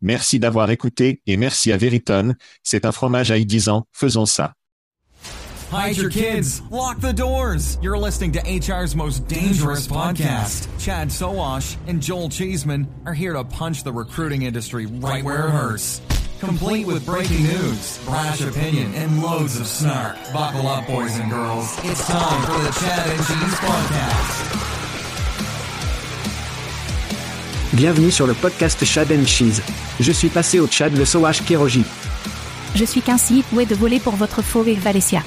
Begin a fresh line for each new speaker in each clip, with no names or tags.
Merci d'avoir écouté et merci à Veriton, c'est un fromage à y 10 ans, faisons ça.
Hide your kids. Lock the doors. You're listening to HR's most dangerous podcast. Chad Soash and Joel Cheeseman are here to punch the recruiting industry right where it hurts. Complete with breaking news, brash opinion, and loads of snark. Buckle up, boys and girls. It's time for the Chad and Cheese Podcast.
Bienvenue sur le podcast Chad and Cheese. Je suis passé au Chad le Soash Kérogi.
Je suis Quincy, est de voler pour votre faux et Valencia.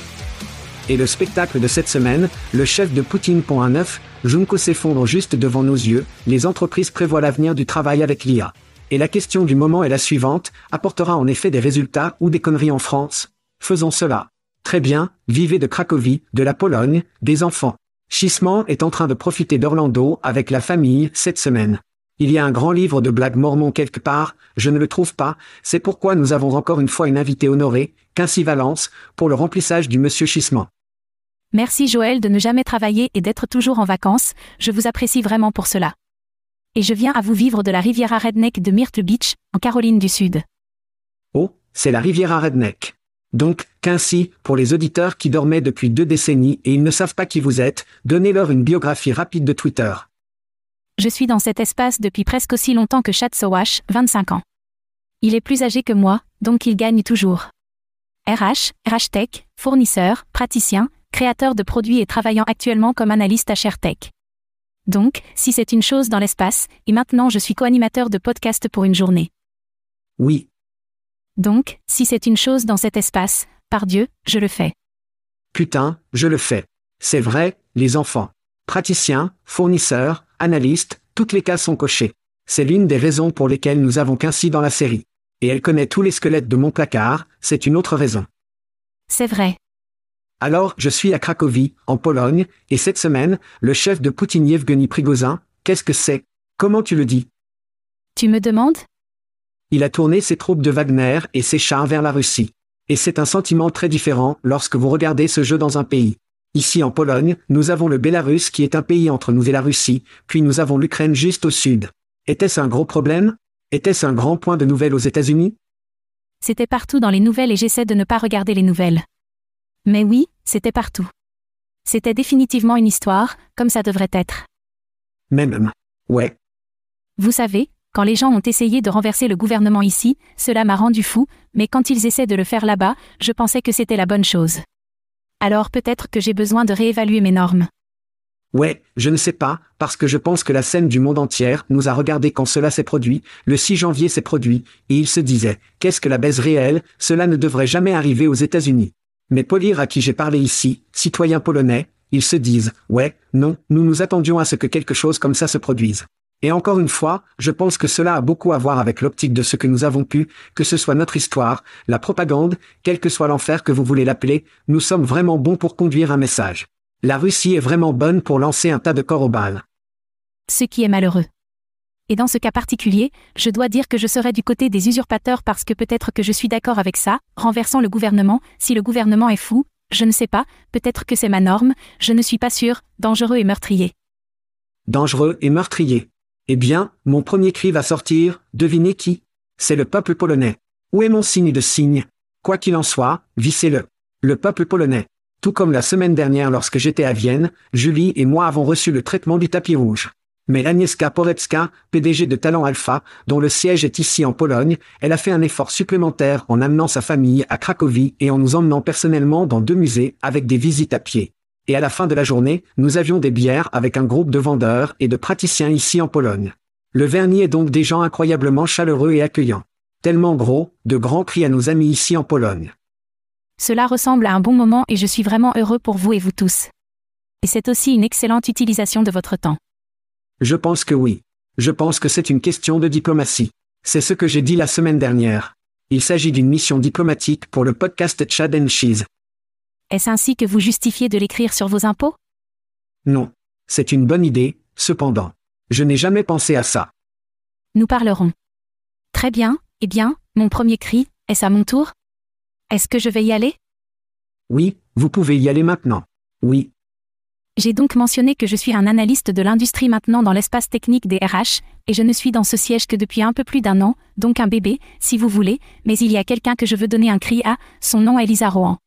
Et le spectacle de cette semaine, le chef de Poutine Pont 9, Junko s'effondre juste devant nos yeux, les entreprises prévoient l'avenir du travail avec l'IA. Et la question du moment est la suivante, apportera en effet des résultats ou des conneries en France? Faisons cela. Très bien, vivez de Cracovie, de la Pologne, des enfants. Schisman est en train de profiter d'Orlando avec la famille cette semaine. Il y a un grand livre de blagues mormons quelque part, je ne le trouve pas, c'est pourquoi nous avons encore une fois une invitée honorée, Quincy Valence, pour le remplissage du Monsieur Schisman.
Merci Joël de ne jamais travailler et d'être toujours en vacances, je vous apprécie vraiment pour cela. Et je viens à vous vivre de la Riviera Redneck de Myrtle Beach, en Caroline du Sud.
Oh, c'est la Riviera Redneck. Donc, Quincy, pour les auditeurs qui dormaient depuis deux décennies et ils ne savent pas qui vous êtes, donnez-leur une biographie rapide de Twitter.
Je suis dans cet espace depuis presque aussi longtemps que Chad Sowash, 25 ans. Il est plus âgé que moi, donc il gagne toujours. RH, RH Tech, fournisseur, praticien, créateur de produits et travaillant actuellement comme analyste à ShareTech. Donc, si c'est une chose dans l'espace, et maintenant je suis co-animateur de podcast pour une journée.
Oui.
Donc, si c'est une chose dans cet espace, par Dieu, je le fais.
Putain, je le fais. C'est vrai, les enfants. Praticiens, fournisseurs, analystes, toutes les cases sont cochées. C'est l'une des raisons pour lesquelles nous avons Quincy dans la série. Et elle connaît tous les squelettes de mon placard, c'est une autre raison.
C'est vrai.
Alors, je suis à Cracovie, en Pologne, et cette semaine, le chef de Poutine Yevgeny Prigozhin, qu'est-ce que c'est? Comment tu le dis?
Tu me demandes?
Il a tourné ses troupes de Wagner et ses chars vers la Russie. Et c'est un sentiment très différent lorsque vous regardez ce jeu dans un pays. Ici en Pologne, nous avons le Bélarus qui est un pays entre nous et la Russie, puis nous avons l'Ukraine juste au sud. Était-ce un gros problème? Était-ce un grand point de nouvelles aux États-Unis?
C'était partout dans les nouvelles et j'essaie de ne pas regarder les nouvelles. Mais oui, c'était partout. C'était définitivement une histoire, comme ça devrait être.
Même. Ouais.
Vous savez, quand les gens ont essayé de renverser le gouvernement ici, cela m'a rendu fou, mais quand ils essaient de le faire là-bas, je pensais que c'était la bonne chose. Alors peut-être que j'ai besoin de réévaluer mes normes.
Ouais, je ne sais pas, parce que je pense que la scène du monde entier nous a regardé quand cela s'est produit, le 6 janvier s'est produit, et il se disait, qu'est-ce que la baisse réelle, cela ne devrait jamais arriver aux États-Unis. Mais Polir à qui j'ai parlé ici, citoyens polonais, ils se disent, ouais, non, nous nous attendions à ce que quelque chose comme ça se produise. Et encore une fois, je pense que cela a beaucoup à voir avec l'optique de ce que nous avons pu, que ce soit notre histoire, la propagande, quel que soit l'enfer que vous voulez l'appeler, nous sommes vraiment bons pour conduire un message. La Russie est vraiment bonne pour lancer un tas de corps au bal.
Ce qui est malheureux. Et dans ce cas particulier, je dois dire que je serai du côté des usurpateurs parce que peut-être que je suis d'accord avec ça, renversant le gouvernement, si le gouvernement est fou, je ne sais pas, peut-être que c'est ma norme, je ne suis pas sûr, dangereux et meurtrier.
Dangereux et meurtrier. Eh bien, mon premier cri va sortir, devinez qui? C'est le peuple polonais. Où est mon signe de cygne Quoi qu'il en soit, vissez-le. Le peuple polonais. Tout comme la semaine dernière lorsque j'étais à Vienne, Julie et moi avons reçu le traitement du tapis rouge. Mais Agnieszka Porepska, PDG de Talent Alpha, dont le siège est ici en Pologne, elle a fait un effort supplémentaire en amenant sa famille à Cracovie et en nous emmenant personnellement dans deux musées avec des visites à pied. Et à la fin de la journée, nous avions des bières avec un groupe de vendeurs et de praticiens ici en Pologne. Le vernis est donc des gens incroyablement chaleureux et accueillants. Tellement gros, de grands cris à nos amis ici en Pologne.
Cela ressemble à un bon moment et je suis vraiment heureux pour vous et vous tous. Et c'est aussi une excellente utilisation de votre temps.
Je pense que oui. Je pense que c'est une question de diplomatie. C'est ce que j'ai dit la semaine dernière. Il s'agit d'une mission diplomatique pour le podcast Chad and Cheese.
Est-ce ainsi que vous justifiez de l'écrire sur vos impôts?
Non. C'est une bonne idée, cependant. Je n'ai jamais pensé à ça.
Nous parlerons. Très bien, eh bien, mon premier cri, est-ce à mon tour? Est-ce que je vais y aller?
Oui, vous pouvez y aller maintenant. Oui.
J'ai donc mentionné que je suis un analyste de l'industrie maintenant dans l'espace technique des RH, et je ne suis dans ce siège que depuis un peu plus d'un an, donc un bébé, si vous voulez, mais il y a quelqu'un que je veux donner un cri à, son nom est Lisa Rohan.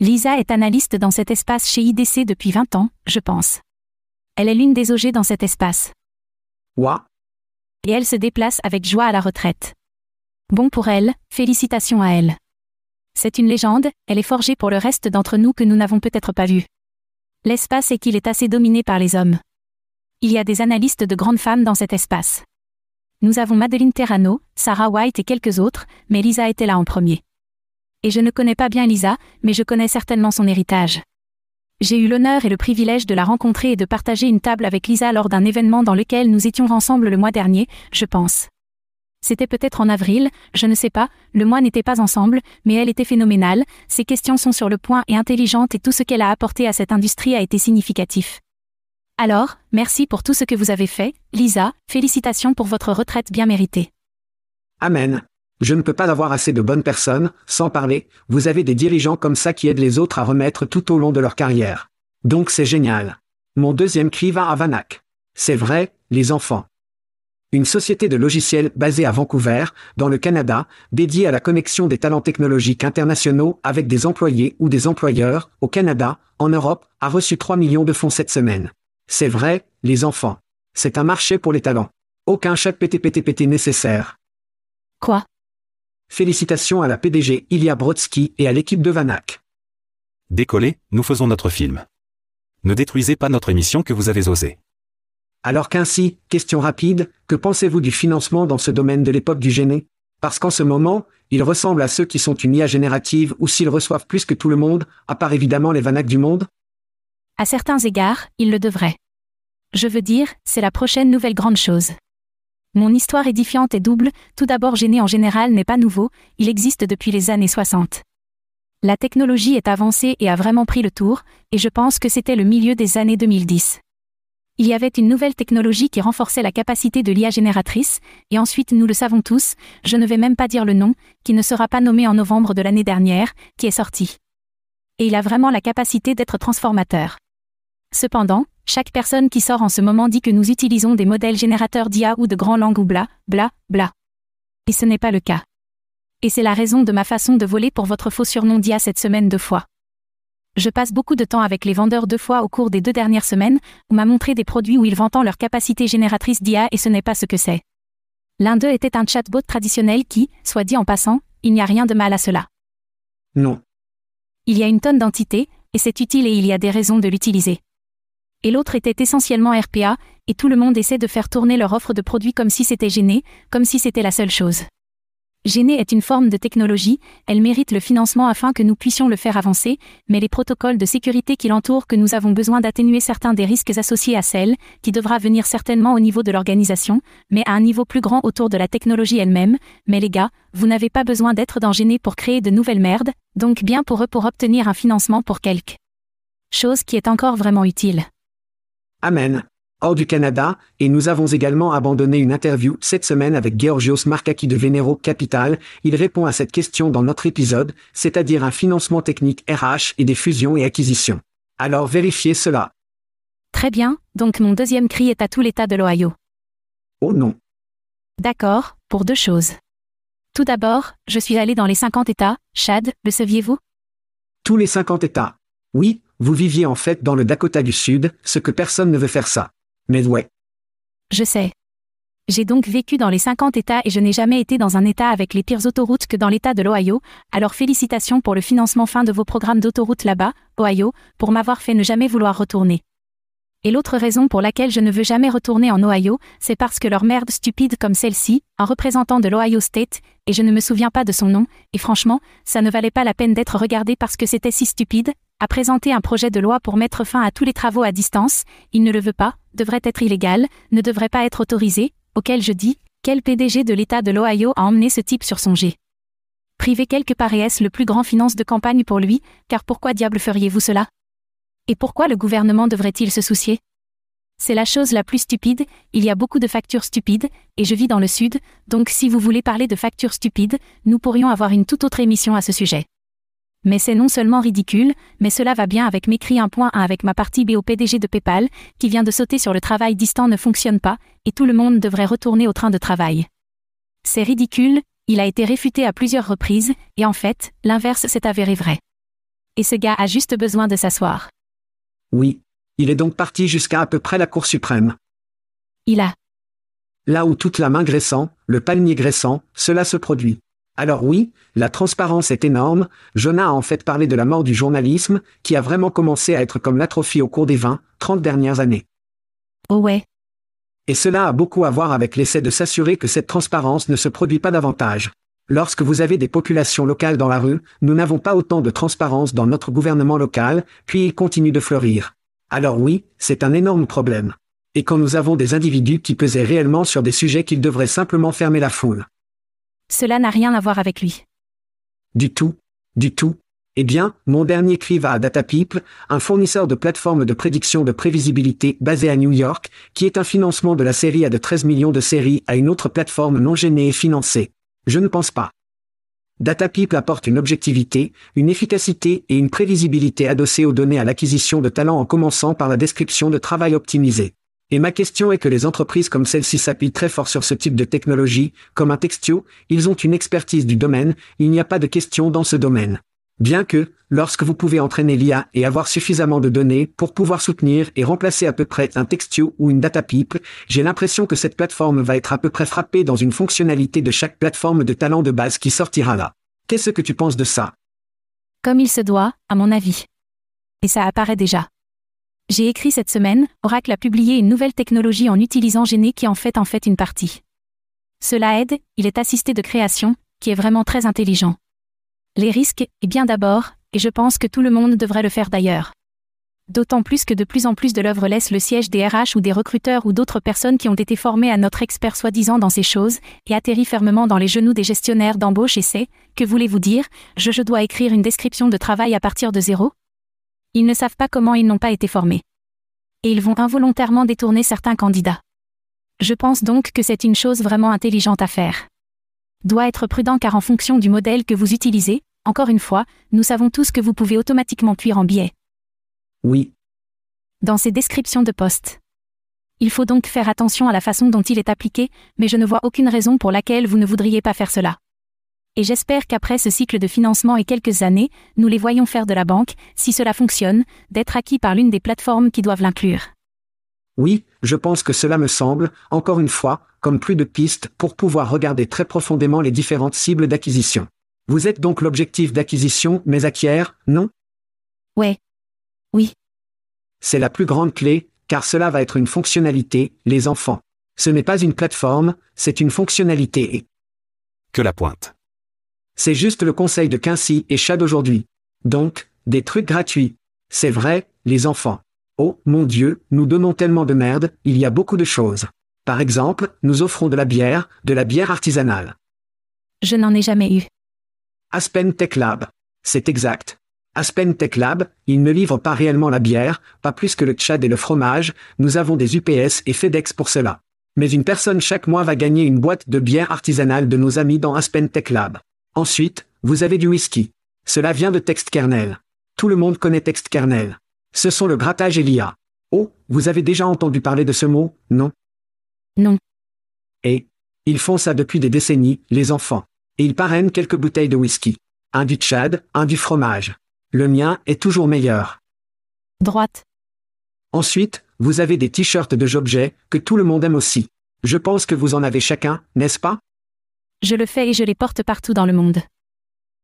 Lisa est analyste dans cet espace chez IDC depuis 20 ans, je pense. Elle est l'une des OG dans cet espace.
Quoi
Et elle se déplace avec joie à la retraite. Bon pour elle, félicitations à elle. C'est une légende, elle est forgée pour le reste d'entre nous que nous n'avons peut-être pas vu. L'espace est qu'il est assez dominé par les hommes. Il y a des analystes de grandes femmes dans cet espace. Nous avons Madeleine Terrano, Sarah White et quelques autres, mais Lisa était là en premier. Et je ne connais pas bien Lisa, mais je connais certainement son héritage. J'ai eu l'honneur et le privilège de la rencontrer et de partager une table avec Lisa lors d'un événement dans lequel nous étions ensemble le mois dernier, je pense. C'était peut-être en avril, je ne sais pas, le mois n'était pas ensemble, mais elle était phénoménale, ses questions sont sur le point et intelligentes et tout ce qu'elle a apporté à cette industrie a été significatif. Alors, merci pour tout ce que vous avez fait, Lisa, félicitations pour votre retraite bien méritée.
Amen. Je ne peux pas avoir assez de bonnes personnes, sans parler, vous avez des dirigeants comme ça qui aident les autres à remettre tout au long de leur carrière. Donc c'est génial. Mon deuxième cri va à Vanak. C'est vrai, les enfants une société de logiciels basée à Vancouver, dans le Canada, dédiée à la connexion des talents technologiques internationaux avec des employés ou des employeurs, au Canada, en Europe, a reçu 3 millions de fonds cette semaine. C'est vrai, les enfants. C'est un marché pour les talents. Aucun chat PTPTPT nécessaire.
Quoi?
Félicitations à la PDG Ilya Brodsky et à l'équipe de Vanak.
Décollez, nous faisons notre film. Ne détruisez pas notre émission que vous avez osé.
Alors qu'ainsi, question rapide, que pensez-vous du financement dans ce domaine de l'époque du géné Parce qu'en ce moment, il ressemble à ceux qui sont une IA générative ou s'ils reçoivent plus que tout le monde, à part évidemment les vanacs du monde?
À certains égards, ils le devraient. Je veux dire, c'est la prochaine nouvelle grande chose. Mon histoire édifiante est double, tout d'abord Géné en général n'est pas nouveau, il existe depuis les années 60. La technologie est avancée et a vraiment pris le tour, et je pense que c'était le milieu des années 2010. Il y avait une nouvelle technologie qui renforçait la capacité de l'IA génératrice, et ensuite nous le savons tous, je ne vais même pas dire le nom, qui ne sera pas nommé en novembre de l'année dernière, qui est sorti. Et il a vraiment la capacité d'être transformateur. Cependant, chaque personne qui sort en ce moment dit que nous utilisons des modèles générateurs d'IA ou de grands langues ou bla, bla, bla. Et ce n'est pas le cas. Et c'est la raison de ma façon de voler pour votre faux surnom d'IA cette semaine deux fois. Je passe beaucoup de temps avec les vendeurs deux fois au cours des deux dernières semaines, où m'a montré des produits où ils vantent leur capacité génératrice d'IA et ce n'est pas ce que c'est. L'un d'eux était un chatbot traditionnel qui, soit dit en passant, il n'y a rien de mal à cela.
Non.
Il y a une tonne d'entités, et c'est utile et il y a des raisons de l'utiliser. Et l'autre était essentiellement RPA, et tout le monde essaie de faire tourner leur offre de produits comme si c'était gêné, comme si c'était la seule chose. Gêner est une forme de technologie, elle mérite le financement afin que nous puissions le faire avancer, mais les protocoles de sécurité qui l'entourent que nous avons besoin d'atténuer certains des risques associés à celle, qui devra venir certainement au niveau de l'organisation, mais à un niveau plus grand autour de la technologie elle-même, mais les gars, vous n'avez pas besoin d'être dans Gêner pour créer de nouvelles merdes, donc bien pour eux pour obtenir un financement pour quelque chose qui est encore vraiment utile.
Amen. hors du Canada, et nous avons également abandonné une interview cette semaine avec Georgios Markaki de Venero Capital. Il répond à cette question dans notre épisode, c'est-à-dire un financement technique RH et des fusions et acquisitions. Alors vérifiez cela.
Très bien, donc mon deuxième cri est à tout l'État de l'Ohio.
Oh non.
D'accord, pour deux choses. Tout d'abord, je suis allé dans les 50 États, Chad, le saviez-vous?
Tous les 50 États. Oui, vous viviez en fait dans le Dakota du Sud, ce que personne ne veut faire ça. Mais ouais.
Je sais. J'ai donc vécu dans les 50 États et je n'ai jamais été dans un État avec les pires autoroutes que dans l'État de l'Ohio, alors félicitations pour le financement fin de vos programmes d'autoroutes là-bas, Ohio, pour m'avoir fait ne jamais vouloir retourner. Et l'autre raison pour laquelle je ne veux jamais retourner en Ohio, c'est parce que leur merde stupide comme celle-ci, un représentant de l'Ohio State, et je ne me souviens pas de son nom, et franchement, ça ne valait pas la peine d'être regardé parce que c'était si stupide, a présenté un projet de loi pour mettre fin à tous les travaux à distance, il ne le veut pas, devrait être illégal, ne devrait pas être autorisé, auquel je dis, quel PDG de l'État de l'Ohio a emmené ce type sur son jet Priver quelque part est le plus grand finance de campagne pour lui, car pourquoi diable feriez-vous cela? Et pourquoi le gouvernement devrait-il se soucier? C'est la chose la plus stupide, il y a beaucoup de factures stupides, et je vis dans le Sud, donc si vous voulez parler de factures stupides, nous pourrions avoir une toute autre émission à ce sujet. Mais c'est non seulement ridicule, mais cela va bien avec mes cris 1.1 avec ma partie B PDG de PayPal, qui vient de sauter sur le travail distant ne fonctionne pas, et tout le monde devrait retourner au train de travail. C'est ridicule, il a été réfuté à plusieurs reprises, et en fait, l'inverse s'est avéré vrai. Et ce gars a juste besoin de s'asseoir.
Oui. Il est donc parti jusqu'à à peu près la Cour suprême.
Il a.
Là où toute la main graissant, le palmier graissant, cela se produit. Alors oui, la transparence est énorme, Jonah a en fait parlé de la mort du journalisme, qui a vraiment commencé à être comme l'atrophie au cours des 20, 30 dernières années.
Oh ouais.
Et cela a beaucoup à voir avec l'essai de s'assurer que cette transparence ne se produit pas davantage. Lorsque vous avez des populations locales dans la rue, nous n'avons pas autant de transparence dans notre gouvernement local, puis il continue de fleurir. Alors oui, c'est un énorme problème. Et quand nous avons des individus qui pesaient réellement sur des sujets qu'ils devraient simplement fermer la foule.
Cela n'a rien à voir avec lui.
Du tout. Du tout. Eh bien, mon dernier cri va à DataPeople, un fournisseur de plateformes de prédiction de prévisibilité basé à New York, qui est un financement de la série à de 13 millions de séries à une autre plateforme non gênée et financée. Je ne pense pas. DataPeople apporte une objectivité, une efficacité et une prévisibilité adossées aux données à l'acquisition de talents en commençant par la description de travail optimisé. Et ma question est que les entreprises comme celle-ci s'appuient très fort sur ce type de technologie, comme un Textio, ils ont une expertise du domaine, il n'y a pas de question dans ce domaine. Bien que, lorsque vous pouvez entraîner l'IA et avoir suffisamment de données pour pouvoir soutenir et remplacer à peu près un Textio ou une data people, j'ai l'impression que cette plateforme va être à peu près frappée dans une fonctionnalité de chaque plateforme de talent de base qui sortira là. Qu'est-ce que tu penses de ça?
Comme il se doit, à mon avis. Et ça apparaît déjà. J'ai écrit cette semaine, Oracle a publié une nouvelle technologie en utilisant Gene qui en fait en fait une partie. Cela aide, il est assisté de création, qui est vraiment très intelligent. Les risques, et bien d'abord, et je pense que tout le monde devrait le faire d'ailleurs. D'autant plus que de plus en plus de l'œuvre laisse le siège des RH ou des recruteurs ou d'autres personnes qui ont été formées à notre expert soi-disant dans ces choses, et atterrit fermement dans les genoux des gestionnaires d'embauche et c'est, que voulez-vous dire, je, je dois écrire une description de travail à partir de zéro? Ils ne savent pas comment ils n'ont pas été formés. Et ils vont involontairement détourner certains candidats. Je pense donc que c'est une chose vraiment intelligente à faire doit être prudent car en fonction du modèle que vous utilisez, encore une fois, nous savons tous que vous pouvez automatiquement cuire en biais.
Oui.
Dans ces descriptions de poste. Il faut donc faire attention à la façon dont il est appliqué, mais je ne vois aucune raison pour laquelle vous ne voudriez pas faire cela. Et j'espère qu'après ce cycle de financement et quelques années, nous les voyons faire de la banque, si cela fonctionne, d'être acquis par l'une des plateformes qui doivent l'inclure.
Oui, je pense que cela me semble, encore une fois, comme plus de pistes pour pouvoir regarder très profondément les différentes cibles d'acquisition. Vous êtes donc l'objectif d'acquisition, mais acquiert, non?
Ouais. Oui.
C'est la plus grande clé, car cela va être une fonctionnalité, les enfants. Ce n'est pas une plateforme, c'est une fonctionnalité et...
Que la pointe.
C'est juste le conseil de Quincy et Chad aujourd'hui. Donc, des trucs gratuits. C'est vrai, les enfants. Oh, mon Dieu, nous donnons tellement de merde, il y a beaucoup de choses. Par exemple, nous offrons de la bière, de la bière artisanale.
Je n'en ai jamais eu.
Aspen Tech Lab. C'est exact. Aspen Tech Lab, ils ne livrent pas réellement la bière, pas plus que le Tchad et le fromage, nous avons des UPS et FedEx pour cela. Mais une personne chaque mois va gagner une boîte de bière artisanale de nos amis dans Aspen Tech Lab. Ensuite, vous avez du whisky. Cela vient de TextKernel. Tout le monde connaît TextKernel. Ce sont le grattage et l'IA. Oh, vous avez déjà entendu parler de ce mot, non?
Non.
Et ils font ça depuis des décennies, les enfants. Et ils parrainent quelques bouteilles de whisky. Un du Tchad, un du fromage. Le mien est toujours meilleur.
Droite.
Ensuite, vous avez des t-shirts de Jobjet, que tout le monde aime aussi. Je pense que vous en avez chacun, n'est-ce pas?
Je le fais et je les porte partout dans le monde.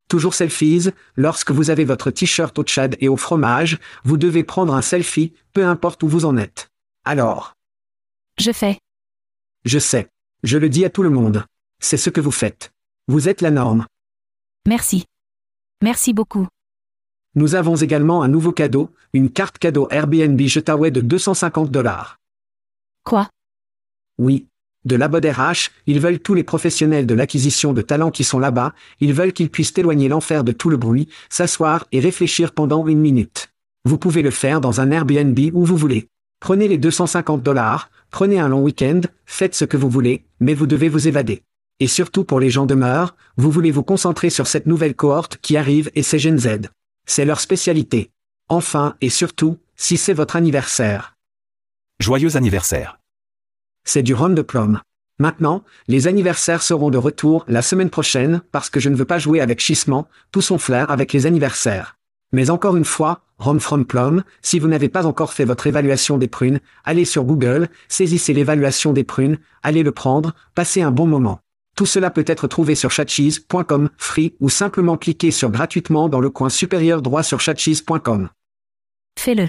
Toujours selfies, lorsque vous avez votre t-shirt au Tchad et au fromage, vous devez prendre un selfie, peu importe où vous en êtes. Alors,
Je fais.
Je sais. Je le dis à tout le monde. C'est ce que vous faites. Vous êtes la norme.
Merci. Merci beaucoup.
Nous avons également un nouveau cadeau, une carte cadeau Airbnb Jetaway de 250 dollars.
Quoi?
Oui. De la RH, ils veulent tous les professionnels de l'acquisition de talents qui sont là-bas, ils veulent qu'ils puissent éloigner l'enfer de tout le bruit, s'asseoir et réfléchir pendant une minute. Vous pouvez le faire dans un Airbnb où vous voulez. Prenez les 250 dollars, prenez un long week-end, faites ce que vous voulez, mais vous devez vous évader. Et surtout pour les gens demeurent, vous voulez vous concentrer sur cette nouvelle cohorte qui arrive et c'est Gen Z. C'est leur spécialité. Enfin et surtout, si c'est votre anniversaire.
Joyeux anniversaire.
C'est du rhum de plomb. Maintenant, les anniversaires seront de retour la semaine prochaine parce que je ne veux pas jouer avec Chissement, tout son flair avec les anniversaires. Mais encore une fois, Rhum from Plum, si vous n'avez pas encore fait votre évaluation des prunes, allez sur Google, saisissez l'évaluation des prunes, allez le prendre, passez un bon moment. Tout cela peut être trouvé sur chatcheese.com, free, ou simplement cliquez sur gratuitement dans le coin supérieur droit sur chatcheese.com.
Fais-le.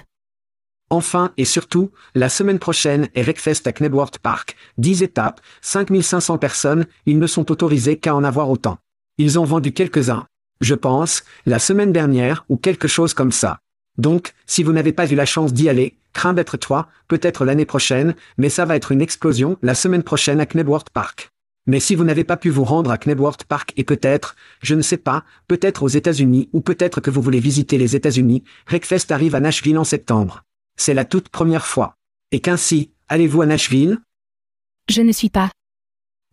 Enfin et surtout, la semaine prochaine est Wreckfest à Knebworth Park. 10 étapes, 5500 personnes, ils ne sont autorisés qu'à en avoir autant. Ils ont vendu quelques-uns. Je pense, la semaine dernière ou quelque chose comme ça. Donc, si vous n'avez pas eu la chance d'y aller, crains d'être toi, peut-être l'année prochaine, mais ça va être une explosion la semaine prochaine à Knebworth Park. Mais si vous n'avez pas pu vous rendre à Knebworth Park et peut-être, je ne sais pas, peut-être aux États-Unis ou peut-être que vous voulez visiter les États-Unis, Wreckfest arrive à Nashville en septembre. C'est la toute première fois. Et qu'ainsi, allez-vous à Nashville?
Je ne suis pas.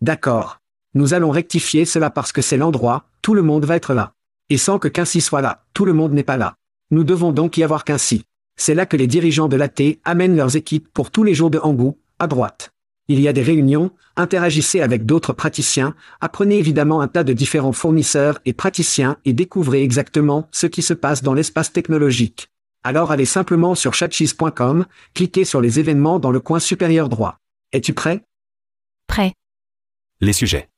D'accord. Nous allons rectifier cela parce que c'est l'endroit, tout le monde va être là. Et sans que Quincy soit là, tout le monde n'est pas là. Nous devons donc y avoir Quincy. C'est là que les dirigeants de l'AT amènent leurs équipes pour tous les jours de Hangou, à droite. Il y a des réunions, interagissez avec d'autres praticiens, apprenez évidemment un tas de différents fournisseurs et praticiens et découvrez exactement ce qui se passe dans l'espace technologique. Alors allez simplement sur chatcheese.com, cliquez sur les événements dans le coin supérieur droit. Es-tu prêt?
Prêt.
Les sujets.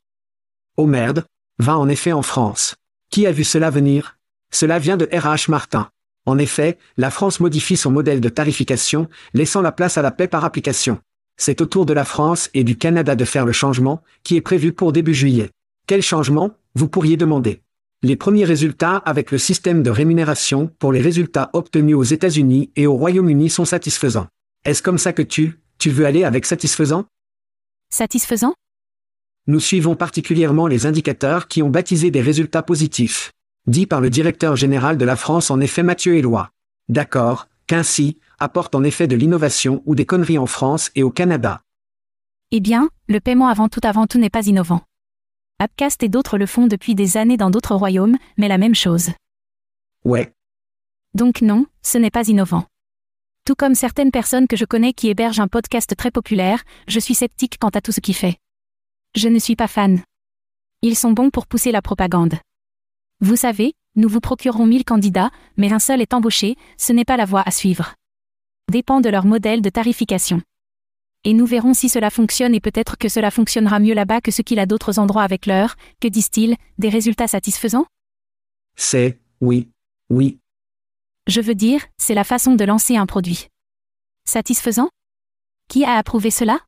Oh merde, va en effet en France. Qui a vu cela venir? Cela vient de RH Martin. En effet, la France modifie son modèle de tarification, laissant la place à la paix par application. C'est au tour de la France et du Canada de faire le changement, qui est prévu pour début juillet. Quel changement? Vous pourriez demander. Les premiers résultats avec le système de rémunération pour les résultats obtenus aux États-Unis et au Royaume-Uni sont satisfaisants. Est-ce comme ça que tu, tu veux aller avec satisfaisant?
Satisfaisant?
Nous suivons particulièrement les indicateurs qui ont baptisé des résultats positifs. Dit par le directeur général de la France en effet Mathieu Éloi. D'accord, qu'ainsi, apporte en effet de l'innovation ou des conneries en France et au Canada.
Eh bien, le paiement avant tout avant tout n'est pas innovant. Appcast et d'autres le font depuis des années dans d'autres royaumes, mais la même chose.
Ouais,
Donc non, ce n'est pas innovant. Tout comme certaines personnes que je connais qui hébergent un podcast très populaire, je suis sceptique quant à tout ce qui fait. Je ne suis pas fan. Ils sont bons pour pousser la propagande. Vous savez, nous vous procurerons 1000 candidats, mais un seul est embauché, ce n'est pas la voie à suivre. Dépend de leur modèle de tarification. Et nous verrons si cela fonctionne et peut-être que cela fonctionnera mieux là-bas que ce qu'il a d'autres endroits avec leur, que disent-ils, des résultats satisfaisants?
C'est, oui, oui,
Je veux dire, c'est la façon de lancer un produit. Satisfaisant? Qui a approuvé cela?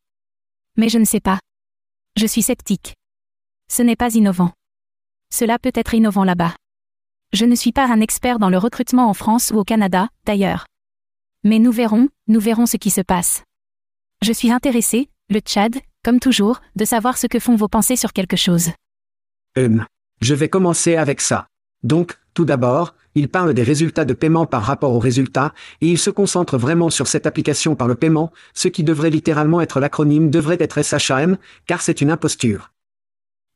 Mais je ne sais pas. Je suis sceptique. Ce n'est pas innovant. Cela peut être innovant là-bas. Je ne suis pas un expert dans le recrutement en France ou au Canada, d'ailleurs. Mais nous verrons, nous verrons ce qui se passe. Je suis intéressé, le Tchad, comme toujours, de savoir ce que font vos pensées sur quelque chose.
hum. Je vais commencer avec ça. Donc, tout d'abord, il parle des résultats de paiement par rapport aux résultats, et il se concentre vraiment sur cette application par le paiement, ce qui devrait littéralement être l'acronyme devrait être SHAM, car c'est une imposture.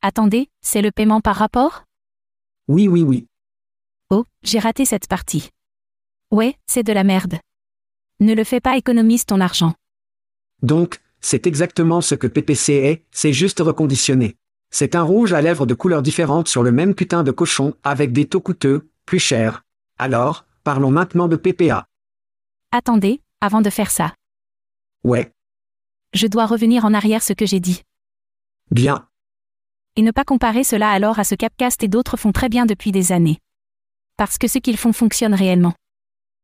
Attendez, c'est le paiement par rapport?
Oui, oui, oui.
Oh, j'ai raté cette partie. Ouais, c'est de la merde. Ne le fais pas économise ton argent.
Donc, c'est exactement ce que PPC est, c'est juste reconditionné. C'est un rouge à lèvres de couleurs différentes sur le même putain de cochon, avec des taux coûteux, plus chers. Alors, parlons maintenant de PPA.
Attendez, avant de faire ça.
Ouais,
Je dois revenir en arrière ce que j'ai dit.
bien.
Et ne pas comparer cela alors à ce qu'Apcast et d'autres font très bien depuis des années. Parce que ce qu'ils font fonctionne réellement.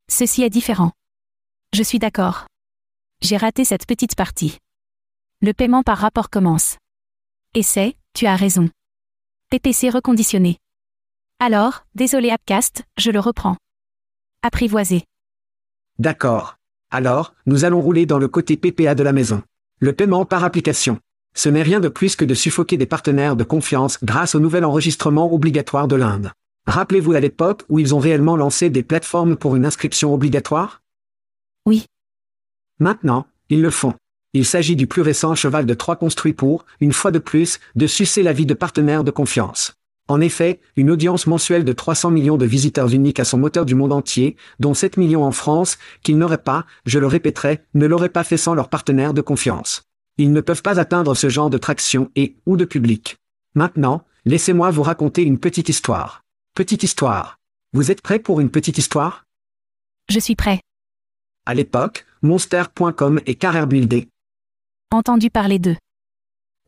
Ceci est différent. Je suis d'accord. J'ai raté cette petite partie. Le paiement par rapport commence. Et c'est, tu as raison. PPC reconditionné. Alors, désolé Appcast, je le reprends. Apprivoisé.
D'accord. Alors, nous allons rouler dans le côté PPA de la maison. Le paiement par application. Ce n'est rien de plus que de suffoquer des partenaires de confiance grâce au nouvel enregistrement obligatoire de l'Inde. Rappelez-vous à l'époque où ils ont réellement lancé des plateformes pour une inscription obligatoire?
Oui.
Maintenant, ils le font. Il s'agit du plus récent cheval de Troie construit pour, une fois de plus, de sucer la vie de partenaires de confiance. En effet, une audience mensuelle de 300 millions de visiteurs uniques à son moteur du monde entier, dont 7 millions en France, qu'ils n'auraient pas, je le répéterai, ne l'auraient pas fait sans leurs partenaires de confiance. Ils ne peuvent pas atteindre ce genre de traction et, ou de public. Maintenant, laissez-moi vous raconter une petite histoire. Petite histoire. Vous êtes prêts pour une petite histoire?
Je suis prêt.
À l'époque, Monster.com et Carrier Buildé.
Entendu parler d'eux.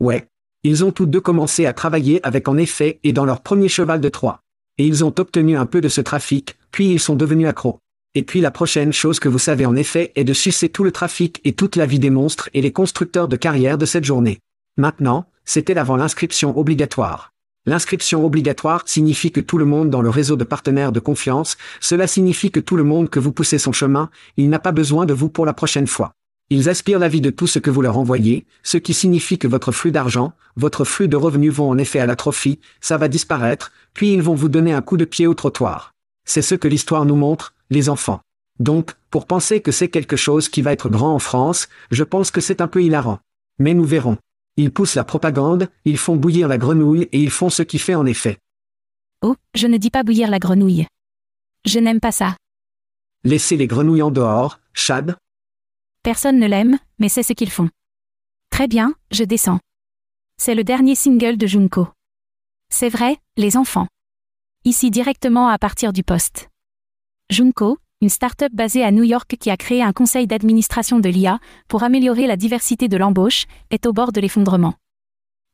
Ouais. Ils ont tous deux commencé à travailler avec en effet et dans leur premier cheval de Troie. Et ils ont obtenu un peu de ce trafic, puis ils sont devenus accros. Et puis la prochaine chose que vous savez en effet est de sucer tout le trafic et toute la vie des monstres et les constructeurs de carrière de cette journée. Maintenant, c'était avant l'inscription obligatoire. L'inscription obligatoire signifie que tout le monde dans le réseau de partenaires de confiance, cela signifie que tout le monde que vous poussez son chemin, il n'a pas besoin de vous pour la prochaine fois. Ils aspirent la vie de tout ce que vous leur envoyez, ce qui signifie que votre flux d'argent, votre flux de revenus vont en effet à l'atrophie, ça va disparaître, puis ils vont vous donner un coup de pied au trottoir. C'est ce que l'histoire nous montre, les enfants. Donc, pour penser que c'est quelque chose qui va être grand en France, je pense que c'est un peu hilarant. Mais nous verrons. Ils poussent la propagande, ils font bouillir la grenouille et ils font ce qui fait en effet.
Oh, je ne dis pas bouillir la grenouille. Je n'aime pas ça.
Laissez les grenouilles en dehors, Chad.
Personne ne l'aime, mais c'est ce qu'ils font. Très bien, je descends. C'est le dernier single de Junko. C'est vrai, les enfants. Ici directement à partir du poste. Junko, une start-up basée à New York qui a créé un conseil d'administration de l'IA pour améliorer la diversité de l'embauche, est au bord de l'effondrement.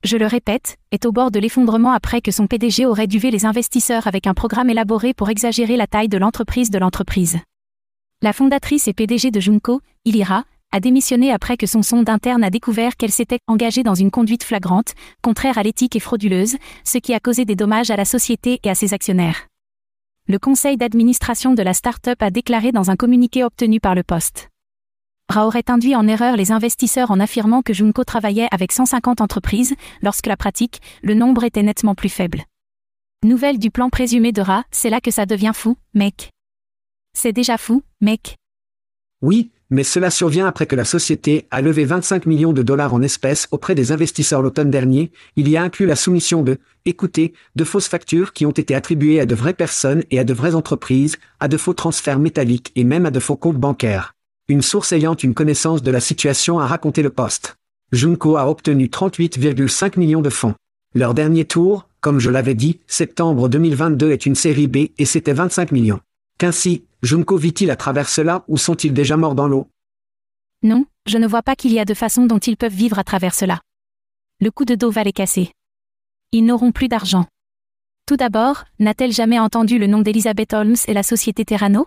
Je le répète, est au bord de l'effondrement après que son PDG aurait duvé les investisseurs avec un programme élaboré pour exagérer la taille de l'entreprise de l'entreprise. La fondatrice et PDG de Junko, Ilira, a démissionné après que son sonde interne a découvert qu'elle s'était engagée dans une conduite flagrante, contraire à l'éthique et frauduleuse, ce qui a causé des dommages à la société et à ses actionnaires. Le conseil d'administration de la start-up a déclaré dans un communiqué obtenu par le Poste. Ra aurait induit en erreur les investisseurs en affirmant que Junko travaillait avec 150 entreprises, lorsque la pratique, le nombre était nettement plus faible. Nouvelle du plan présumé de Ra, c'est là que ça devient fou, mec. C'est déjà fou, mec.
Oui, mais cela survient après que la société a levé 25 millions de dollars en espèces auprès des investisseurs l'automne dernier, il y a inclus la soumission de, écoutez, de fausses factures qui ont été attribuées à de vraies personnes et à de vraies entreprises, à de faux transferts métalliques et même à de faux comptes bancaires. Une source ayant une connaissance de la situation a raconté le poste. Junko a obtenu 38,5 millions de fonds. Leur dernier tour, comme je l'avais dit, septembre 2022 est une série B et c'était 25 millions. Qu'ainsi, Junko vit-il à travers cela ou sont-ils déjà morts dans l'eau?
Non, je ne vois pas qu'il y a de façon dont ils peuvent vivre à travers cela. Le coup de dos va les casser. Ils n'auront plus d'argent. Tout d'abord, n'a-t-elle jamais entendu le nom d'Elizabeth Holmes et la société Terrano?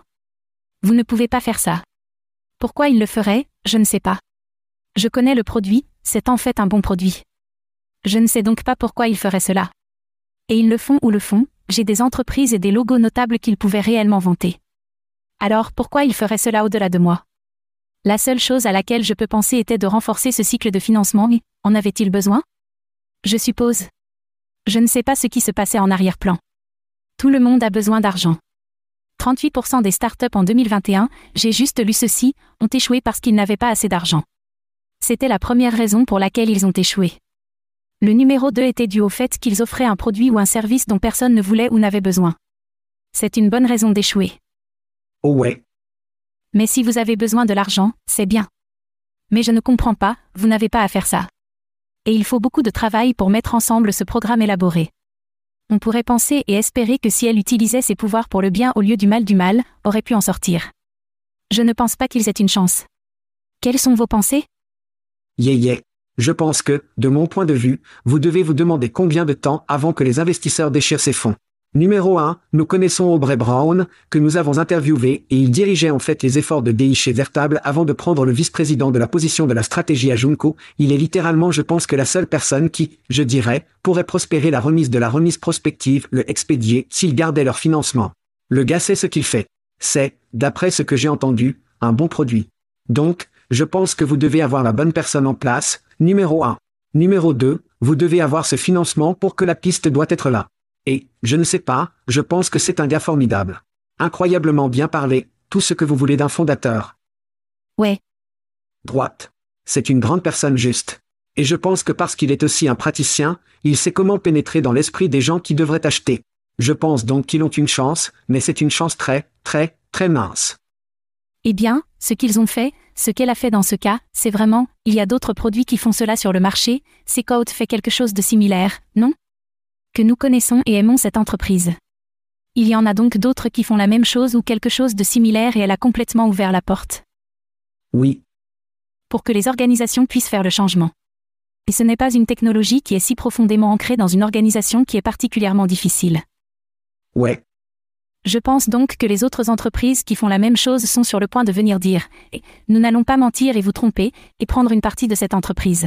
Vous ne pouvez pas faire ça. Pourquoi ils le feraient, je ne sais pas. Je connais le produit, c'est en fait un bon produit. Je ne sais donc pas pourquoi ils feraient cela. Et ils le font ou le font, j'ai des entreprises et des logos notables qu'ils pouvaient réellement vanter. Alors pourquoi ils feraient cela au-delà de moi? La seule chose à laquelle je peux penser était de renforcer ce cycle de financement et, en avait-il besoin? Je suppose. Je ne sais pas ce qui se passait en arrière-plan. Tout le monde a besoin d'argent. 38% des startups en 2021, j'ai juste lu ceci, ont échoué parce qu'ils n'avaient pas assez d'argent. C'était la première raison pour laquelle ils ont échoué. Le numéro 2 était dû au fait qu'ils offraient un produit ou un service dont personne ne voulait ou n'avait besoin. C'est une bonne raison d'échouer.
Oh ouais.
Mais si vous avez besoin de l'argent, c'est bien. Mais je ne comprends pas, vous n'avez pas à faire ça. Et il faut beaucoup de travail pour mettre ensemble ce programme élaboré. On pourrait penser et espérer que si elle utilisait ses pouvoirs pour le bien au lieu du mal du mal, aurait pu en sortir. Je ne pense pas qu'ils aient une chance. Quelles sont vos pensées?
Yeah yeah. Je pense que, de mon point de vue, vous devez vous demander combien de temps avant que les investisseurs déchirent ces fonds. Numéro 1, nous connaissons Aubrey Brown, que nous avons interviewé, et il dirigeait en fait les efforts de DI chez Vertable avant de prendre le vice-président de la position de la stratégie à. Il est littéralement, je pense que la seule personne qui, je dirais, pourrait prospérer la remise de la remise prospective, le expédier, s'il gardait leur financement. Le gars sait ce qu'il fait. C'est, d'après ce que j'ai entendu, un bon produit. Donc, je pense que vous devez avoir la bonne personne en place, numéro 1. Numéro 2, vous devez avoir ce financement pour que la piste doit être là. Et, je ne sais pas, je pense que c'est un gars formidable. Incroyablement bien parlé, tout ce que vous voulez d'un fondateur.
Ouais.
Droite. C'est une grande personne juste. Et je pense que parce qu'il est aussi un praticien, il sait comment pénétrer dans l'esprit des gens qui devraient acheter. Je pense donc qu'ils ont une chance, mais c'est une chance très, très, très mince.
Eh bien, ce qu'ils ont fait, ce qu'elle a fait dans ce cas, c'est vraiment, il y a d'autres produits qui font cela sur le marché, C-Code fait quelque chose de similaire, non? Que nous connaissons et aimons cette entreprise. Il y en a donc d'autres qui font la même chose ou quelque chose de similaire et elle a complètement ouvert la porte.
Oui,
Pour que les organisations puissent faire le changement. Et ce n'est pas une technologie qui est si profondément ancrée dans une organisation qui est particulièrement difficile.
ouais,
Je pense donc que les autres entreprises qui font la même chose sont sur le point de venir dire Eh, Nous n'allons pas mentir et vous tromper, et prendre une partie de cette entreprise.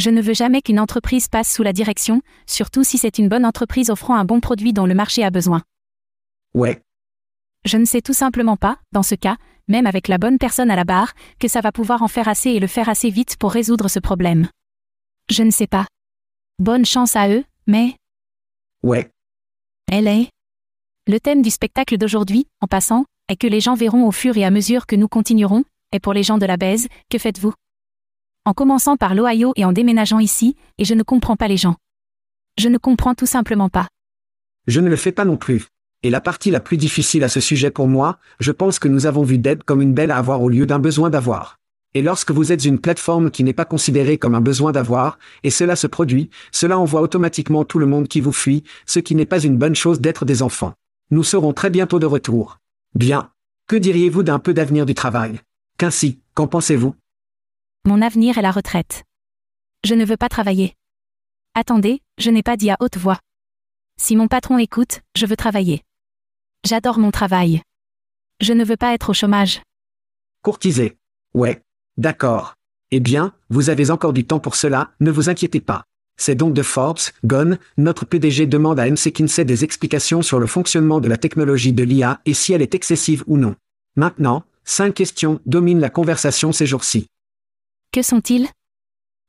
Je ne veux jamais qu'une entreprise passe sous la direction, surtout si c'est une bonne entreprise offrant un bon produit dont le marché a besoin.
ouais,
Je ne sais tout simplement pas, dans ce cas, même avec la bonne personne à la barre, que ça va pouvoir en faire assez et le faire assez vite pour résoudre ce problème. Je ne sais pas. Bonne chance à eux, mais
ouais.
elle est. Le thème du spectacle d'aujourd'hui, en passant, est que les gens verront au fur et à mesure que nous continuerons, et pour les gens de la baise, que faites-vous? En commençant par l'Ohio et en déménageant ici, et je ne comprends pas les gens. Je ne comprends tout simplement pas.
Je ne le fais pas non plus. Et la partie la plus difficile à ce sujet pour moi, je pense que nous avons vu Deb comme une belle à avoir au lieu d'un besoin d'avoir. Et lorsque vous êtes une plateforme qui n'est pas considérée comme un besoin d'avoir, et cela se produit, cela envoie automatiquement tout le monde qui vous fuit, ce qui n'est pas une bonne chose d'être des enfants. Nous serons très bientôt de retour. Bien. Que diriez-vous d'un peu d'avenir du travail? Qu'ainsi, qu'en pensez-vous?
Mon avenir est la retraite. Je ne veux pas travailler. Attendez, je n'ai pas dit à haute voix. Si mon patron écoute, je veux travailler. J'adore mon travail. Je ne veux pas être au chômage.
Courtiser. Ouais. D'accord. Eh bien, vous avez encore du temps pour cela, ne vous inquiétez pas. C'est donc de Forbes, Gone, notre PDG demande à MC Kinsey des explications sur le fonctionnement de la technologie de l'IA et si elle est excessive ou non. Maintenant, cinq questions dominent la conversation ces jours-ci.
Que sont-ils?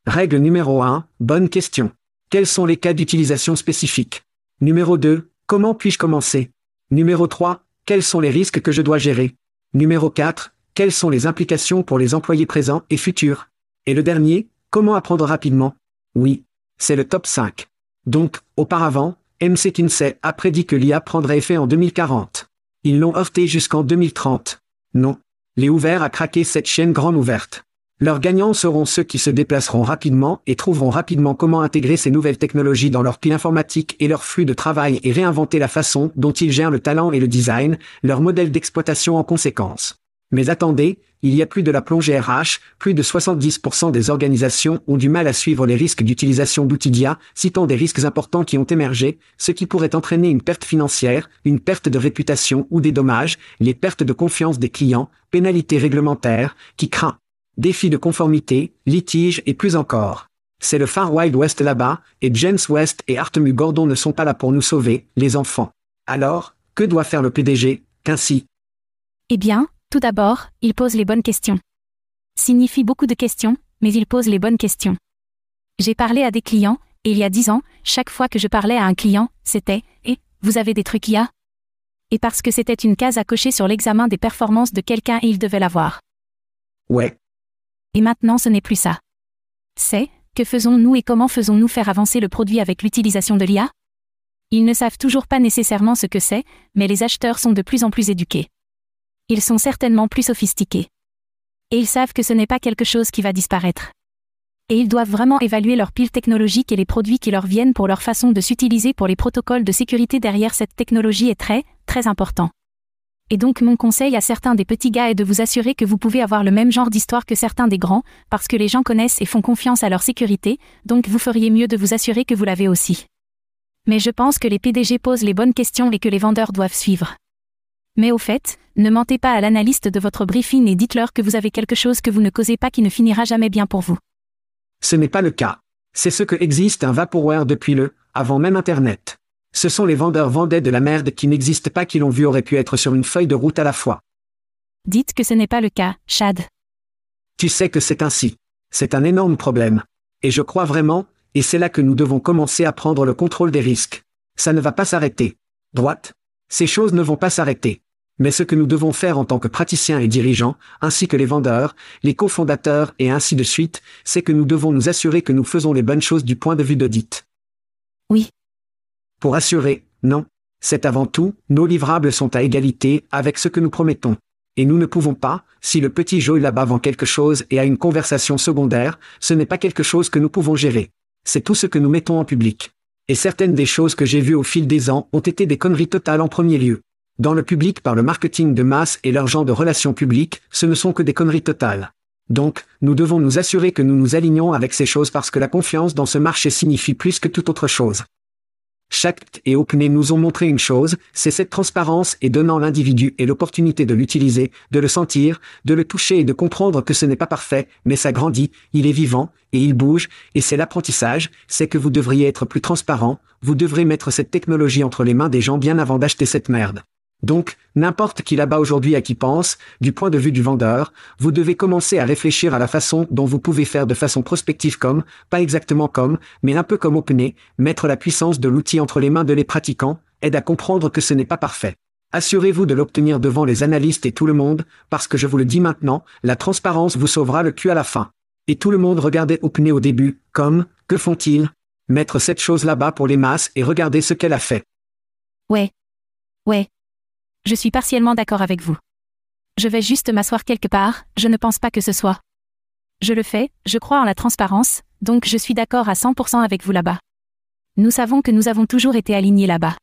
Règle numéro 1, bonne question. Quels sont les cas d'utilisation spécifiques? Numéro 2, comment puis-je commencer? Numéro 3, quels sont les risques que je dois gérer? Numéro 4, quelles sont les implications pour les employés présents et futurs? Et le dernier, comment apprendre rapidement? Oui, c'est le top 5. Donc, auparavant, MC Kinsey a prédit que l'IA prendrait effet en 2040. Ils l'ont heurté jusqu'en 2030. Non. Les ouverts a craqué cette chaîne grande ouverte. Leurs gagnants seront ceux qui se déplaceront rapidement et trouveront rapidement comment intégrer ces nouvelles technologies dans leur pile informatique et leur flux de travail et réinventer la façon dont ils gèrent le talent et le design, leur modèle d'exploitation en conséquence. Mais attendez, il y a plus de la plongée RH, plus de 70% des organisations ont du mal à suivre les risques d'utilisation d'outils citant des risques importants qui ont émergé, ce qui pourrait entraîner une perte financière, une perte de réputation ou des dommages, les pertes de confiance des clients, pénalités réglementaires, qui craint, défis de conformité, litiges et plus encore. C'est le Far Wild West là-bas, et James West et Artemu Gordon ne sont pas là pour nous sauver, les enfants. Alors, que doit faire le PDG, qu'ainsi?
Eh bien, tout d'abord, il pose les bonnes questions. Signifie beaucoup de questions, mais il pose les bonnes questions. J'ai parlé à des clients, et il y a dix ans, chaque fois que je parlais à un client, c'était « Et, vous avez des trucs IA? Et parce que c'était une case à cocher sur l'examen des performances de quelqu'un et il devait l'avoir.
Ouais.
Et maintenant ce n'est plus ça. C'est, que faisons-nous et comment faisons-nous faire avancer le produit avec l'utilisation de l'IA Ils ne savent toujours pas nécessairement ce que c'est, mais les acheteurs sont de plus en plus éduqués. Ils sont certainement plus sophistiqués. Et ils savent que ce n'est pas quelque chose qui va disparaître. Et ils doivent vraiment évaluer leur pile technologique et les produits qui leur viennent pour leur façon de s'utiliser pour les protocoles de sécurité derrière cette technologie est très, très important. Et donc mon conseil à certains des petits gars est de vous assurer que vous pouvez avoir le même genre d'histoire que certains des grands, parce que les gens connaissent et font confiance à leur sécurité, donc vous feriez mieux de vous assurer que vous l'avez aussi. Mais je pense que les PDG posent les bonnes questions et que les vendeurs doivent suivre. Mais au fait, ne mentez pas à l'analyste de votre briefing et dites-leur que vous avez quelque chose que vous ne causez pas qui ne finira jamais bien pour vous.
Ce n'est pas le cas. C'est ce que existe un vaporware depuis le, avant même Internet. Ce sont les vendeurs vendaient de la merde qui n'existe pas qui l'ont vu aurait pu être sur une feuille de route à la fois.
Dites que ce n'est pas le cas, Chad.
Tu sais que c'est ainsi. C'est un énorme problème. Et je crois vraiment, et c'est là que nous devons commencer à prendre le contrôle des risques. Ça ne va pas s'arrêter. Droite. Ces choses ne vont pas s'arrêter. Mais ce que nous devons faire en tant que praticiens et dirigeants, ainsi que les vendeurs, les cofondateurs et ainsi de suite, c'est que nous devons nous assurer que nous faisons les bonnes choses du point de vue d'audit.
Oui.
Pour assurer, non. C'est avant tout, nos livrables sont à égalité avec ce que nous promettons. Et nous ne pouvons pas, si le petit Joe là-bas vend quelque chose et a une conversation secondaire, ce n'est pas quelque chose que nous pouvons gérer. C'est tout ce que nous mettons en public. Et certaines des choses que j'ai vues au fil des ans ont été des conneries totales en premier lieu. Dans le public par le marketing de masse et leur genre de relations publiques, ce ne sont que des conneries totales. Donc, nous devons nous assurer que nous nous alignons avec ces choses parce que la confiance dans ce marché signifie plus que toute autre chose. Shact et OpenAI nous ont montré une chose, c'est cette transparence et donnant l'individu et l'opportunité de l'utiliser, de le sentir, de le toucher et de comprendre que ce n'est pas parfait, mais ça grandit, il est vivant, et il bouge, et c'est l'apprentissage, c'est que vous devriez être plus transparent, vous devrez mettre cette technologie entre les mains des gens bien avant d'acheter cette merde. Donc, n'importe qui là-bas aujourd'hui à qui pense, du point de vue du vendeur, vous devez commencer à réfléchir à la façon dont vous pouvez faire de façon prospective comme, pas exactement comme, mais un peu comme OpenAI, mettre la puissance de l'outil entre les mains de les pratiquants, aide à comprendre que ce n'est pas parfait. Assurez-vous de l'obtenir devant les analystes et tout le monde, parce que je vous le dis maintenant, la transparence vous sauvera le cul à la fin. Et tout le monde regardait OpenAI au début, comme, que font-ils? Mettre cette chose là-bas pour les masses et regarder ce qu'elle a fait.
Ouais. Ouais. Je suis partiellement d'accord avec vous. Je vais juste m'asseoir quelque part, je ne pense pas que ce soit. Je le fais, je crois en la transparence, donc je suis d'accord à 100% avec vous là-bas. Nous savons que nous avons toujours été alignés là-bas.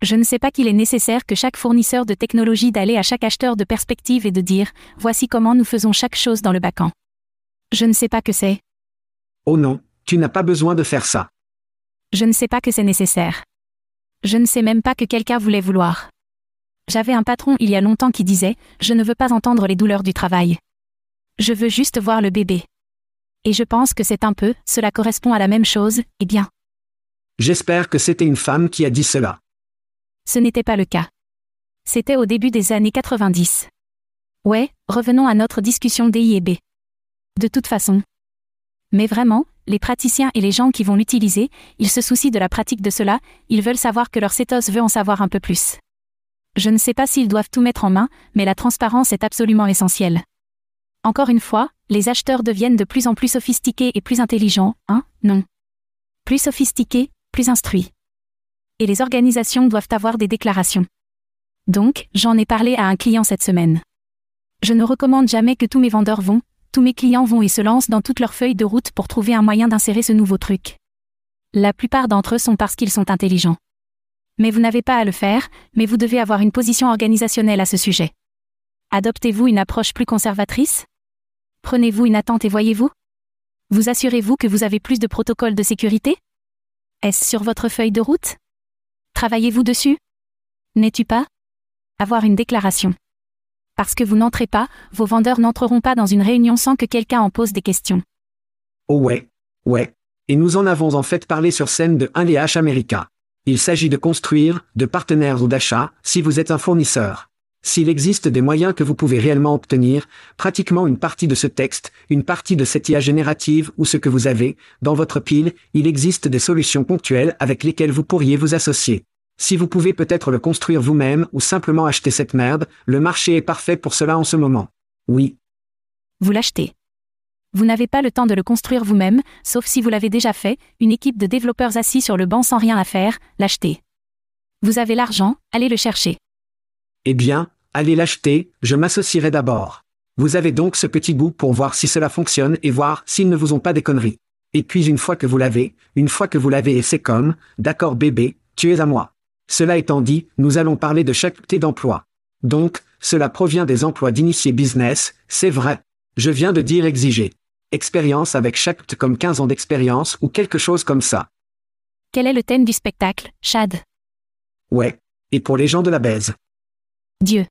Je ne sais pas qu'il est nécessaire que chaque fournisseur de technologie d'aller à chaque acheteur de perspective et de dire, voici comment nous faisons chaque chose dans le bacan. Je ne sais pas que c'est.
Oh non, tu n'as pas besoin de faire ça.
Je ne sais pas que c'est nécessaire. Je ne sais même pas que quelqu'un voulait vouloir. J'avais un patron il y a longtemps qui disait, je ne veux pas entendre les douleurs du travail. Je veux juste voir le bébé. Et je pense que c'est un peu, cela correspond à la même chose, eh bien.
J'espère que c'était une femme qui a dit cela.
Ce n'était pas le cas. C'était au début des années 90. Ouais, revenons à notre discussion d'IEB. De toute façon. Mais vraiment, les praticiens et les gens qui vont l'utiliser, ils se soucient de la pratique de cela, ils veulent savoir que leur CETOS veut en savoir un peu plus. Je ne sais pas s'ils doivent tout mettre en main, mais la transparence est absolument essentielle. Encore une fois, les acheteurs deviennent de plus en plus sophistiqués et plus intelligents, hein, non. Plus sophistiqués, plus instruits. Et les organisations doivent avoir des déclarations. Donc, j'en ai parlé à un client cette semaine. Je ne recommande jamais que tous mes vendeurs vont, tous mes clients vont et se lancent dans toutes leurs feuilles de route pour trouver un moyen d'insérer ce nouveau truc. La plupart d'entre eux sont parce qu'ils sont intelligents. Mais vous n'avez pas à le faire, mais vous devez avoir une position organisationnelle à ce sujet. Adoptez-vous une approche plus conservatrice? Prenez-vous une attente et voyez-vous? Vous assurez-vous que vous avez plus de protocoles de sécurité? Est-ce sur votre feuille de route? Travaillez-vous dessus? N'es-tu pas? Avoir une déclaration. Parce que vous n'entrez pas, vos vendeurs n'entreront pas dans une réunion sans que quelqu'un en pose des questions.
Oh ouais, ouais. Et nous en avons en fait parlé sur scène de 1LH America. Il s'agit de construire, de partenaires ou d'achats, si vous êtes un fournisseur. S'il existe des moyens que vous pouvez réellement obtenir, pratiquement une partie de ce texte, une partie de cette IA générative ou ce que vous avez, dans votre pile, il existe des solutions ponctuelles avec lesquelles vous pourriez vous associer. Si vous pouvez peut-être le construire vous-même ou simplement acheter cette merde, le marché est parfait pour cela en ce moment. Oui.
Vous l'achetez. Vous n'avez pas le temps de le construire vous-même, sauf si vous l'avez déjà fait, une équipe de développeurs assis sur le banc sans rien à faire, l'achetez. Vous avez l'argent, allez le chercher.
Eh bien, allez l'acheter, je m'associerai d'abord. Vous avez donc ce petit bout pour voir si cela fonctionne et voir s'ils ne vous ont pas des conneries. Et puis une fois que vous l'avez, une fois que vous l'avez et c'est comme, d'accord bébé, tu es à moi. Cela étant dit, nous allons parler de chaque T d'emploi. Donc, cela provient des emplois d'initié business, c'est vrai. Je viens de dire exiger. Expérience avec chaque comme 15 ans d'expérience ou quelque chose comme ça.
Quel est le thème du spectacle, Chad?
Ouais. Et pour les gens de la baise.
Dieu.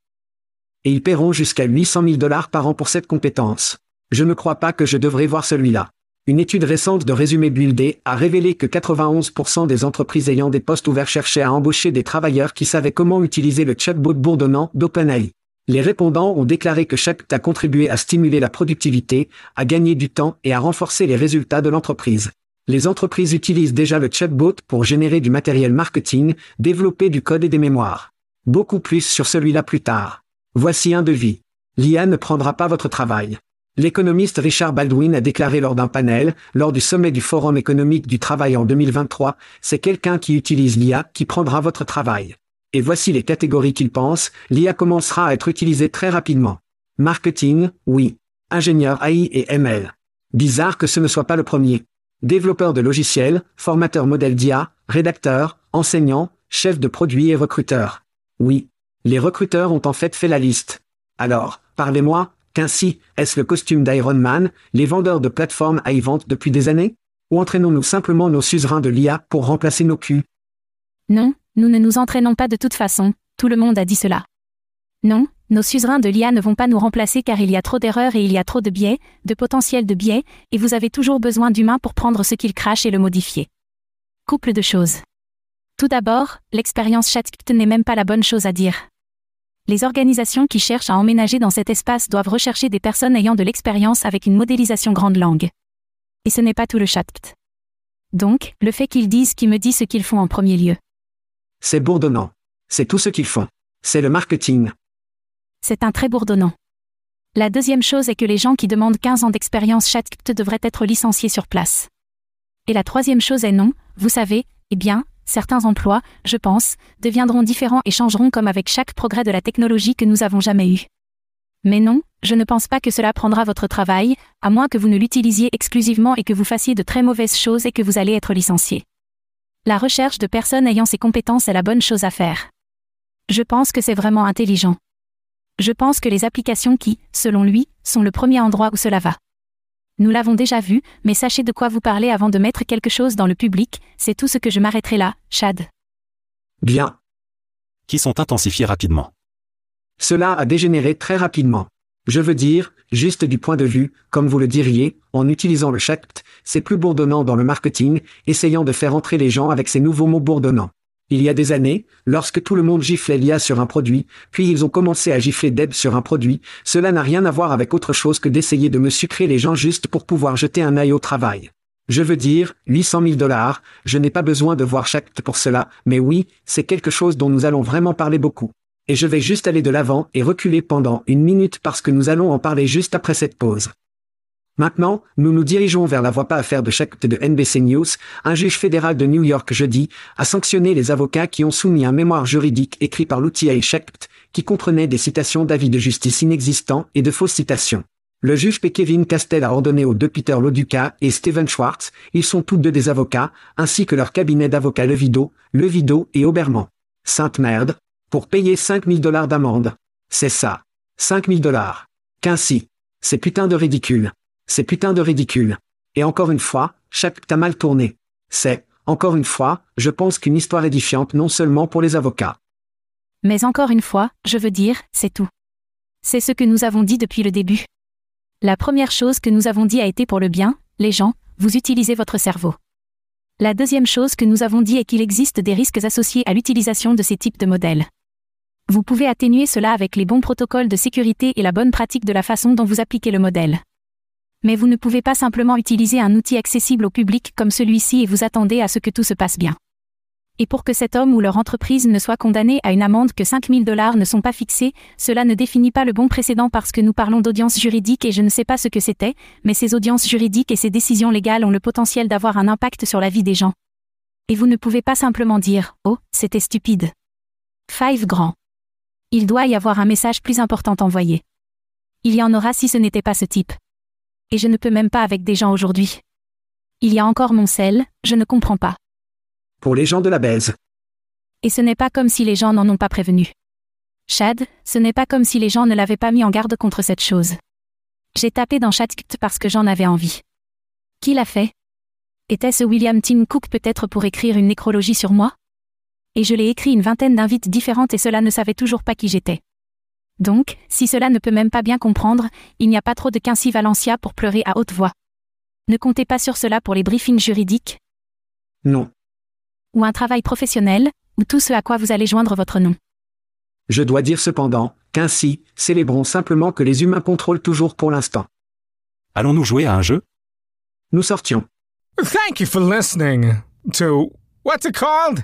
Et ils paieront jusqu'à 800 000 dollars par an pour cette compétence. Je ne crois pas que je devrais voir celui-là. Une étude récente de Résumé Buildé a révélé que 91% des entreprises ayant des postes ouverts cherchaient à embaucher des travailleurs qui savaient comment utiliser le chatbot bourdonnant d'OpenAI. Les répondants ont déclaré que chaque a contribué à stimuler la productivité, à gagner du temps et à renforcer les résultats de l'entreprise. Les entreprises utilisent déjà le chatbot pour générer du matériel marketing, développer du code et des mémoires. Beaucoup plus sur celui-là plus tard. Voici un devis. L'IA ne prendra pas votre travail. L'économiste Richard Baldwin a déclaré lors d'un panel, lors du sommet du Forum économique du travail en 2023, c'est quelqu'un qui utilise l'IA qui prendra votre travail. Et voici les catégories qu'il pense, l'IA commencera à être utilisée très rapidement. Marketing, oui. Ingénieur AI et ML. Bizarre que ce ne soit pas le premier. Développeur de logiciels, formateur modèle d'IA, rédacteur, enseignant, chef de produit et recruteur. Oui. Les recruteurs ont en fait fait la liste. Alors, parlez-moi, qu'ainsi, est-ce le costume d'Iron Man, les vendeurs de plateformes y vendent depuis des années? Ou entraînons-nous simplement nos suzerains de l'IA pour remplacer nos culs?
Non, nous ne nous entraînons pas de toute façon, tout le monde a dit cela. Non, nos suzerains de l'IA ne vont pas nous remplacer car il y a trop d'erreurs et il y a trop de biais, de potentiel de biais, et vous avez toujours besoin d'humains pour prendre ce qu'ils crachent et le modifier. Couple de choses. Tout d'abord, l'expérience ChatGPT n'est même pas la bonne chose à dire les organisations qui cherchent à emménager dans cet espace doivent rechercher des personnes ayant de l'expérience avec une modélisation grande langue. Et ce n'est pas tout le chat. Donc, le fait qu'ils disent qui me dit ce qu'ils font en premier lieu.
C'est bourdonnant. C'est tout ce qu'ils font. C'est le marketing.
C'est un très bourdonnant. La deuxième chose est que les gens qui demandent 15 ans d'expérience ChatGPT devraient être licenciés sur place. Et la troisième chose est non, vous savez, eh bien, certains emplois, je pense, deviendront différents et changeront comme avec chaque progrès de la technologie que nous avons jamais eu. Mais non, je ne pense pas que cela prendra votre travail, à moins que vous ne l'utilisiez exclusivement et que vous fassiez de très mauvaises choses et que vous allez être licencié. La recherche de personnes ayant ces compétences est la bonne chose à faire. Je pense que c'est vraiment intelligent. Je pense que les applications qui, selon lui, sont le premier endroit où cela va. Nous l'avons déjà vu, mais sachez de quoi vous parlez avant de mettre quelque chose dans le public, c'est tout ce que je m'arrêterai là, Chad.
Bien.
Qui sont intensifiés rapidement.
Cela a dégénéré très rapidement. Je veux dire, juste du point de vue, comme vous le diriez, en utilisant le chat, c'est plus bourdonnant dans le marketing, essayant de faire entrer les gens avec ces nouveaux mots bourdonnants. Il y a des années, lorsque tout le monde giflait l'IA sur un produit, puis ils ont commencé à gifler Deb sur un produit, cela n'a rien à voir avec autre chose que d'essayer de me sucrer les gens juste pour pouvoir jeter un œil au travail. Je veux dire, 800 000 dollars, je n'ai pas besoin de voir chaque pour cela, mais oui, c'est quelque chose dont nous allons vraiment parler beaucoup. Et je vais juste aller de l'avant et reculer pendant une minute parce que nous allons en parler juste après cette pause. Maintenant, nous nous dirigeons vers la voie pas à faire de chaque de NBC News. Un juge fédéral de New York jeudi a sanctionné les avocats qui ont soumis un mémoire juridique écrit par l'outil Shect, qui comprenait des citations d'avis de justice inexistants et de fausses citations. Le juge P. Kevin Castell a ordonné aux deux Peter Loduca et Steven Schwartz, ils sont tous deux des avocats, ainsi que leur cabinet d'avocats Levido, Levido et Oberman. Sainte merde. Pour payer 5000 dollars d'amende. C'est ça. 5000 dollars. Qu'ainsi. C'est putain de ridicule. C'est putain de ridicule. Et encore une fois, chaque t'a mal tourné. C'est, encore une fois, je pense qu'une histoire édifiante non seulement pour les avocats.
Mais encore une fois, je veux dire, c'est tout. C'est ce que nous avons dit depuis le début. La première chose que nous avons dit a été pour le bien, les gens, vous utilisez votre cerveau. La deuxième chose que nous avons dit est qu'il existe des risques associés à l'utilisation de ces types de modèles. Vous pouvez atténuer cela avec les bons protocoles de sécurité et la bonne pratique de la façon dont vous appliquez le modèle. Mais vous ne pouvez pas simplement utiliser un outil accessible au public comme celui-ci et vous attendez à ce que tout se passe bien. Et pour que cet homme ou leur entreprise ne soit condamné à une amende que 5000 dollars ne sont pas fixés, cela ne définit pas le bon précédent parce que nous parlons d'audience juridique et je ne sais pas ce que c'était, mais ces audiences juridiques et ces décisions légales ont le potentiel d'avoir un impact sur la vie des gens. Et vous ne pouvez pas simplement dire, oh, c'était stupide. Five grand. Il doit y avoir un message plus important envoyé. Il y en aura si ce n'était pas ce type. Et je ne peux même pas avec des gens aujourd'hui. Il y a encore mon sel, je ne comprends pas.
Pour les gens de la baise.
Et ce n'est pas comme si les gens n'en ont pas prévenu. Chad, ce n'est pas comme si les gens ne l'avaient pas mis en garde contre cette chose. J'ai tapé dans ChatGPT parce que j'en avais envie. Qui l'a fait? Était-ce William Tim Cook peut-être pour écrire une nécrologie sur moi? Et je l'ai écrit une vingtaine d'invites différentes et cela ne savait toujours pas qui j'étais. Donc, si cela ne peut même pas bien comprendre, il n'y a pas trop de Quincy Valencia pour pleurer à haute voix. Ne comptez pas sur cela pour les briefings juridiques
Non.
Ou un travail professionnel, ou tout ce à quoi vous allez joindre votre nom.
Je dois dire cependant, qu'ainsi, célébrons simplement que les humains contrôlent toujours pour l'instant.
Allons-nous jouer à un jeu?
Nous sortions.
Thank you for listening to what's it called?